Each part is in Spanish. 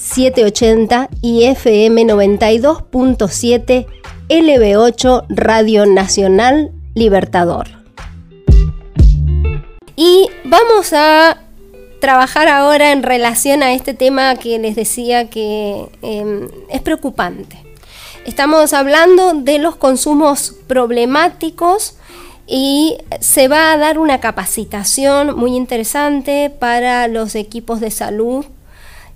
780 y FM 92.7 LB8 Radio Nacional Libertador. Y vamos a trabajar ahora en relación a este tema que les decía que em, es preocupante. Estamos hablando de los consumos problemáticos y se va a dar una capacitación muy interesante para los equipos de salud.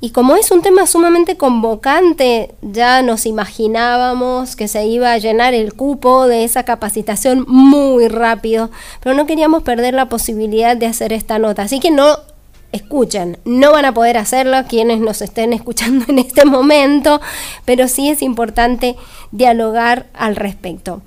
Y como es un tema sumamente convocante, ya nos imaginábamos que se iba a llenar el cupo de esa capacitación muy rápido, pero no queríamos perder la posibilidad de hacer esta nota. Así que no escuchen. No van a poder hacerlo quienes nos estén escuchando en este momento, pero sí es importante dialogar al respecto.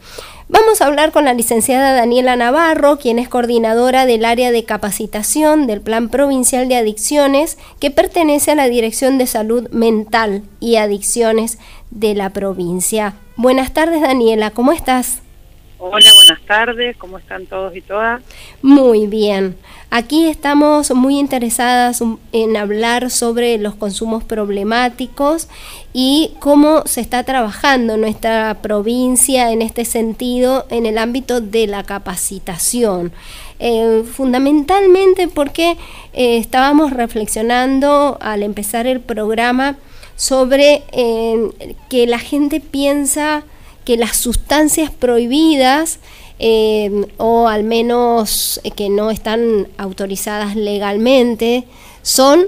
Vamos a hablar con la licenciada Daniela Navarro, quien es coordinadora del área de capacitación del Plan Provincial de Adicciones, que pertenece a la Dirección de Salud Mental y Adicciones de la provincia. Buenas tardes, Daniela, ¿cómo estás? Hola, buenas tardes, ¿cómo están todos y todas? Muy bien. Aquí estamos muy interesadas en hablar sobre los consumos problemáticos y cómo se está trabajando nuestra provincia en este sentido en el ámbito de la capacitación. Eh, fundamentalmente porque eh, estábamos reflexionando al empezar el programa sobre eh, que la gente piensa que las sustancias prohibidas eh, o al menos eh, que no están autorizadas legalmente son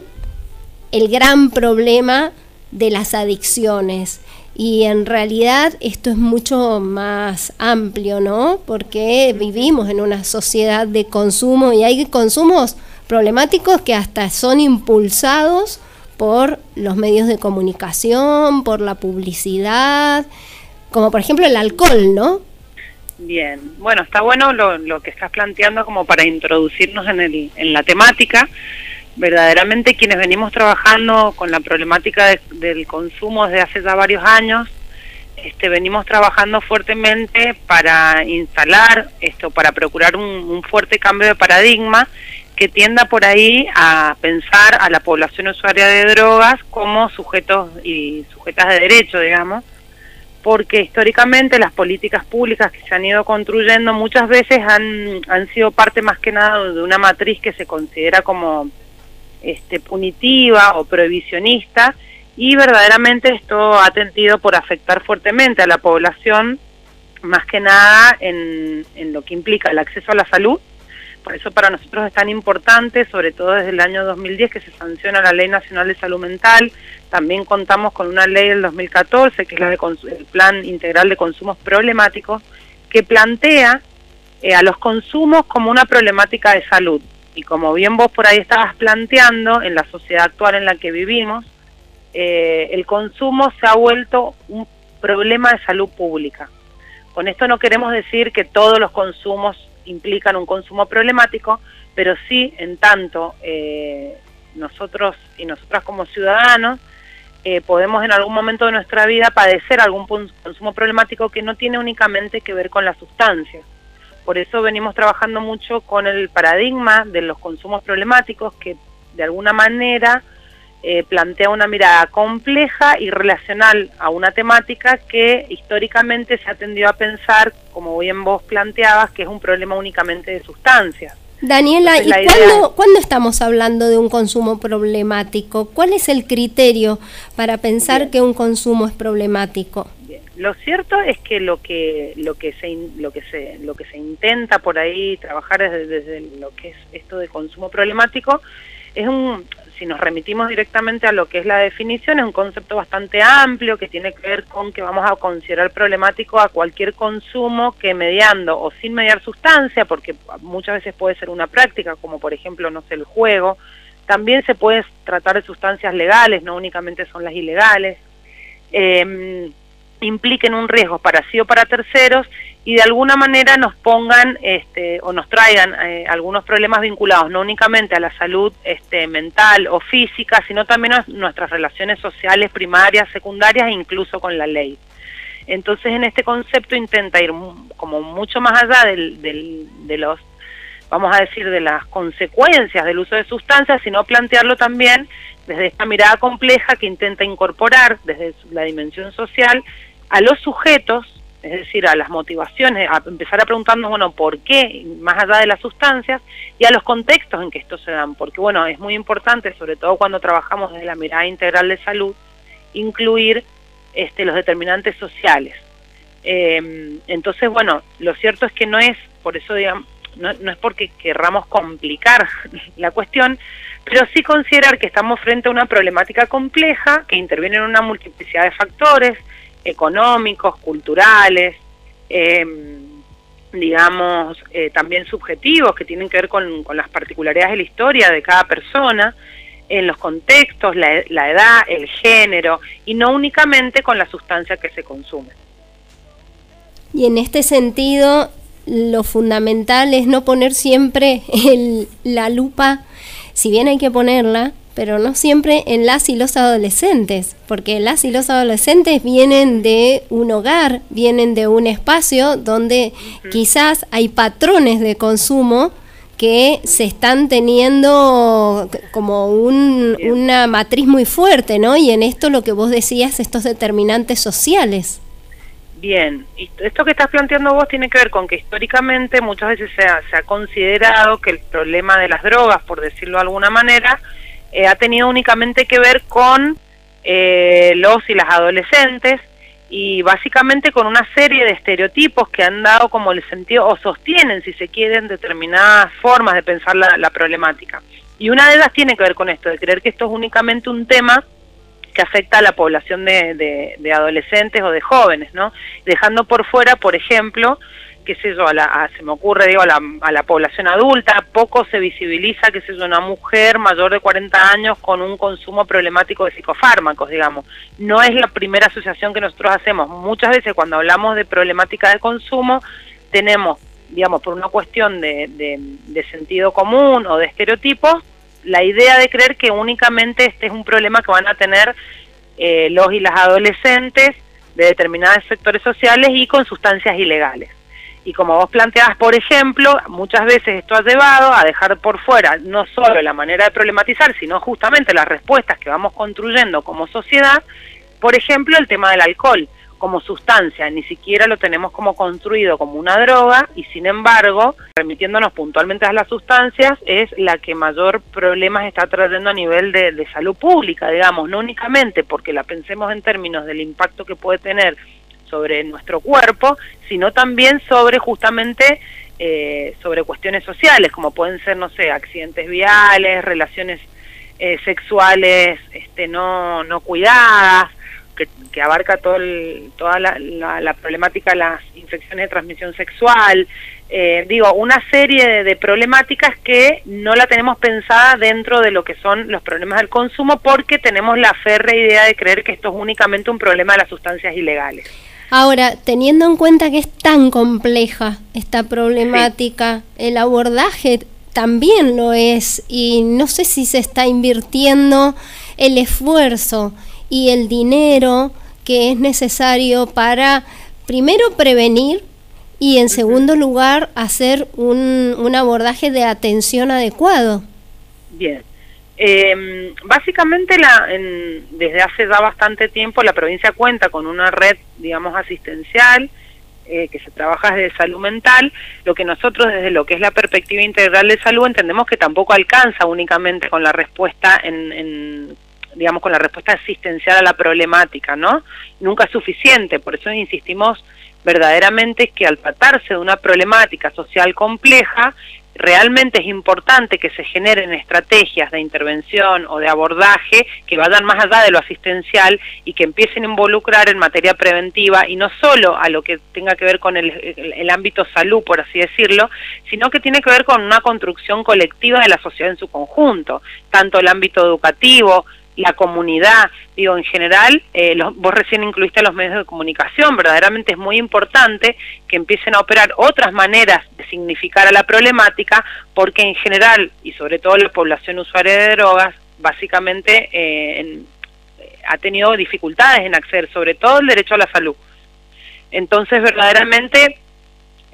el gran problema de las adicciones. Y en realidad esto es mucho más amplio, ¿no? Porque vivimos en una sociedad de consumo y hay consumos problemáticos que hasta son impulsados por los medios de comunicación, por la publicidad, como por ejemplo el alcohol, ¿no? Bien, bueno, está bueno lo, lo que estás planteando como para introducirnos en, el, en la temática. Verdaderamente quienes venimos trabajando con la problemática del consumo desde hace ya varios años, este, venimos trabajando fuertemente para instalar esto, para procurar un, un fuerte cambio de paradigma que tienda por ahí a pensar a la población usuaria de drogas como sujetos y sujetas de derecho, digamos, porque históricamente las políticas públicas que se han ido construyendo muchas veces han, han sido parte más que nada de una matriz que se considera como este, punitiva o prohibicionista y verdaderamente esto ha tendido por afectar fuertemente a la población, más que nada en, en lo que implica el acceso a la salud por eso para nosotros es tan importante, sobre todo desde el año 2010 que se sanciona la Ley Nacional de Salud Mental. También contamos con una ley del 2014, que es la de el Plan Integral de Consumos Problemáticos, que plantea eh, a los consumos como una problemática de salud. Y como bien vos por ahí estabas planteando, en la sociedad actual en la que vivimos, eh, el consumo se ha vuelto un problema de salud pública. Con esto no queremos decir que todos los consumos implican un consumo problemático, pero sí en tanto eh, nosotros y nosotras como ciudadanos eh, podemos en algún momento de nuestra vida padecer algún consumo problemático que no tiene únicamente que ver con la sustancia. Por eso venimos trabajando mucho con el paradigma de los consumos problemáticos que de alguna manera eh, plantea una mirada compleja y relacional a una temática que históricamente se ha tendido a pensar, como bien vos planteabas, que es un problema únicamente de sustancias. Daniela, ¿y cuándo, cuándo, estamos hablando de un consumo problemático? ¿Cuál es el criterio para pensar que un consumo es problemático? Lo cierto es que lo que lo que se lo que se lo que se intenta por ahí trabajar desde, desde lo que es esto de consumo problemático es un si nos remitimos directamente a lo que es la definición, es un concepto bastante amplio que tiene que ver con que vamos a considerar problemático a cualquier consumo que mediando o sin mediar sustancia, porque muchas veces puede ser una práctica, como por ejemplo, no sé, el juego, también se puede tratar de sustancias legales, no únicamente son las ilegales. eh, impliquen un riesgo para sí o para terceros y de alguna manera nos pongan este, o nos traigan eh, algunos problemas vinculados no únicamente a la salud este, mental o física, sino también a nuestras relaciones sociales primarias, secundarias e incluso con la ley. Entonces en este concepto intenta ir como mucho más allá del, del, de los, vamos a decir, de las consecuencias del uso de sustancias, sino plantearlo también desde esta mirada compleja que intenta incorporar desde la dimensión social a los sujetos, es decir, a las motivaciones, a empezar a preguntarnos, bueno, ¿por qué? Más allá de las sustancias, y a los contextos en que esto se dan, porque, bueno, es muy importante, sobre todo cuando trabajamos desde la mirada integral de salud, incluir este, los determinantes sociales. Eh, entonces, bueno, lo cierto es que no es, por eso digamos, no, no es porque querramos complicar la cuestión, pero sí considerar que estamos frente a una problemática compleja que interviene en una multiplicidad de factores, económicos, culturales, eh, digamos, eh, también subjetivos, que tienen que ver con, las particularidades de la historia de cada persona, en los contextos, la, la edad, el género, y no únicamente con la sustancia que se consume. Y en este sentido, lo fundamental es no poner siempre la lupa, si bien hay que ponerla, pero no siempre en las y los adolescentes, porque las y los adolescentes vienen de un hogar, vienen de un espacio donde quizás hay patrones de consumo que se están teniendo como un, una matriz muy fuerte, ¿no? Y en esto lo que vos decías, estos determinantes sociales. Bien, y esto que estás planteando vos tiene que ver con que históricamente muchas veces se ha, se ha considerado que el problema de las drogas, por decirlo de alguna manera, eh, ha tenido únicamente que ver con eh, los y las adolescentes y básicamente con una serie de estereotipos que han dado como el sentido o sostienen, si se quieren, determinadas formas de pensar la, problemática. Y una de ellas tiene que ver con esto, de creer que esto es únicamente un tema que afecta a la población de, de, de, adolescentes o de jóvenes, ¿no? Dejando por fuera, por ejemplo, qué sé yo, a la, a, se me ocurre, digo, a la, a la, población adulta, poco se visibiliza, qué sé yo, una mujer mayor de 40 años con un consumo problemático de psicofármacos, digamos. No es la primera asociación que nosotros hacemos. Muchas veces cuando hablamos de problemática de consumo, tenemos, digamos, por una cuestión de, sentido común o de estereotipos, la idea de creer que únicamente este es un problema que van a tener eh, los y las adolescentes de determinados sectores sociales y con sustancias ilegales. Y como vos planteabas, por ejemplo, muchas veces esto ha llevado a dejar por fuera no solo la manera de problematizar, sino justamente las respuestas que vamos construyendo como sociedad, por ejemplo, el tema del alcohol como sustancia, ni siquiera lo tenemos como construido como una droga y sin embargo, remitiéndonos puntualmente a las sustancias, es la que mayor problemas está trayendo a nivel de, de salud pública, digamos, no únicamente porque la pensemos en términos del impacto que puede tener sobre nuestro cuerpo, sino también sobre justamente eh, sobre cuestiones sociales, como pueden ser, no sé, accidentes viales, relaciones eh, sexuales este, no, no cuidadas, que, abarca todo el, toda la, problemática de las infecciones de transmisión sexual, eh, digo, una serie de, problemáticas que no la tenemos pensada dentro de lo que son los problemas del consumo porque tenemos la férrea idea de creer que esto es únicamente un problema de las sustancias ilegales. Ahora, teniendo en cuenta que es tan compleja esta problemática, sí. el abordaje también lo es y no sé si se está invirtiendo el esfuerzo y el dinero que es necesario para primero prevenir y en segundo lugar hacer un, un abordaje de atención adecuado. Bien. Eh, básicamente la, en, desde hace ya bastante tiempo la provincia cuenta con una red, digamos, asistencial eh, que se trabaja desde salud mental, lo que nosotros desde lo que es la perspectiva integral de salud entendemos que tampoco alcanza únicamente con la respuesta en, en digamos, con la respuesta asistencial a la problemática, ¿no? Nunca es suficiente, por eso insistimos verdaderamente que al tratarse de una problemática social compleja, realmente es importante que se generen estrategias de intervención o de abordaje que vayan más allá de lo asistencial y que empiecen a involucrar en materia preventiva y no solo a lo que tenga que ver con el, el, el, ámbito salud, por así decirlo, sino que tiene que ver con una construcción colectiva de la sociedad en su conjunto, tanto el ámbito educativo, la comunidad, digo, en general, eh, vos recién incluiste los medios de comunicación, verdaderamente es muy importante que empiecen a operar otras maneras de significar a la problemática, porque en general, y sobre todo la población usuaria de drogas, básicamente eh, ha tenido dificultades en acceder, sobre todo el derecho a la salud. Entonces, verdaderamente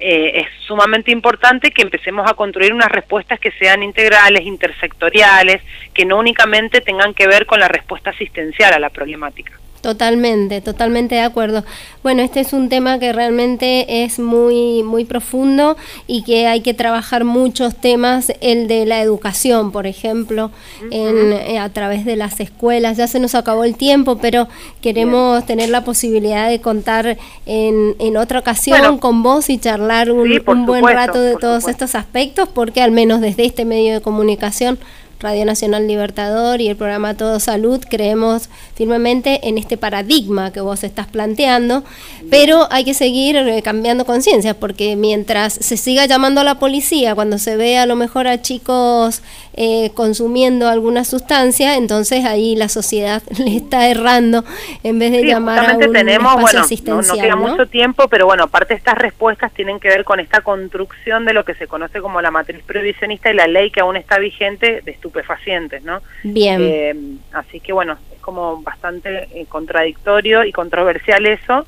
eh, es sumamente importante que empecemos a construir unas respuestas que sean integrales, intersectoriales, que no únicamente tengan que ver con la respuesta asistencial a la problemática. Totalmente, totalmente de acuerdo. Bueno, este es un tema que realmente es muy, muy profundo y que hay que trabajar muchos temas, el de la educación, por ejemplo, en, eh, a través de las escuelas. Ya se nos acabó el tiempo, pero queremos tener la posibilidad de contar en, en otra ocasión con vos y charlar un, buen rato de todos estos aspectos, porque al menos desde este medio de comunicación Radio Nacional Libertador y el programa Todo Salud creemos firmemente en este paradigma que vos estás planteando, pero hay que seguir eh, cambiando conciencias porque mientras se siga llamando a la policía cuando se ve a lo mejor a chicos eh, consumiendo alguna sustancia, entonces ahí la sociedad le está errando en vez de llamar a un tenemos, bueno, No, queda mucho tiempo, pero bueno, aparte estas respuestas tienen que ver con esta construcción de lo que se conoce como la matriz prohibicionista y la ley que aún está vigente de estupefacientes, ¿no? Bien. Eh, así que bueno, es como bastante eh, contradictorio y controversial eso.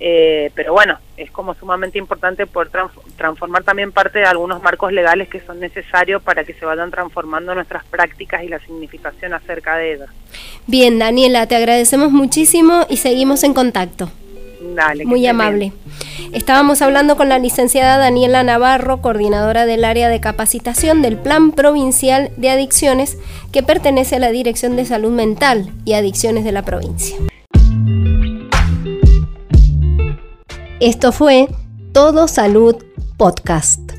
Eh, pero bueno, es como sumamente importante poder transformar también parte de algunos marcos legales que son necesarios para que se vayan transformando nuestras prácticas y la significación acerca de ellas. Bien, Daniela, te agradecemos muchísimo y seguimos en contacto. Dale, Muy amable. Estábamos hablando con la licenciada Daniela Navarro, coordinadora del área de capacitación del Plan Provincial de Adicciones, que pertenece a la Dirección de Salud Mental y Adicciones de la provincia. Esto fue Todo Salud Podcast.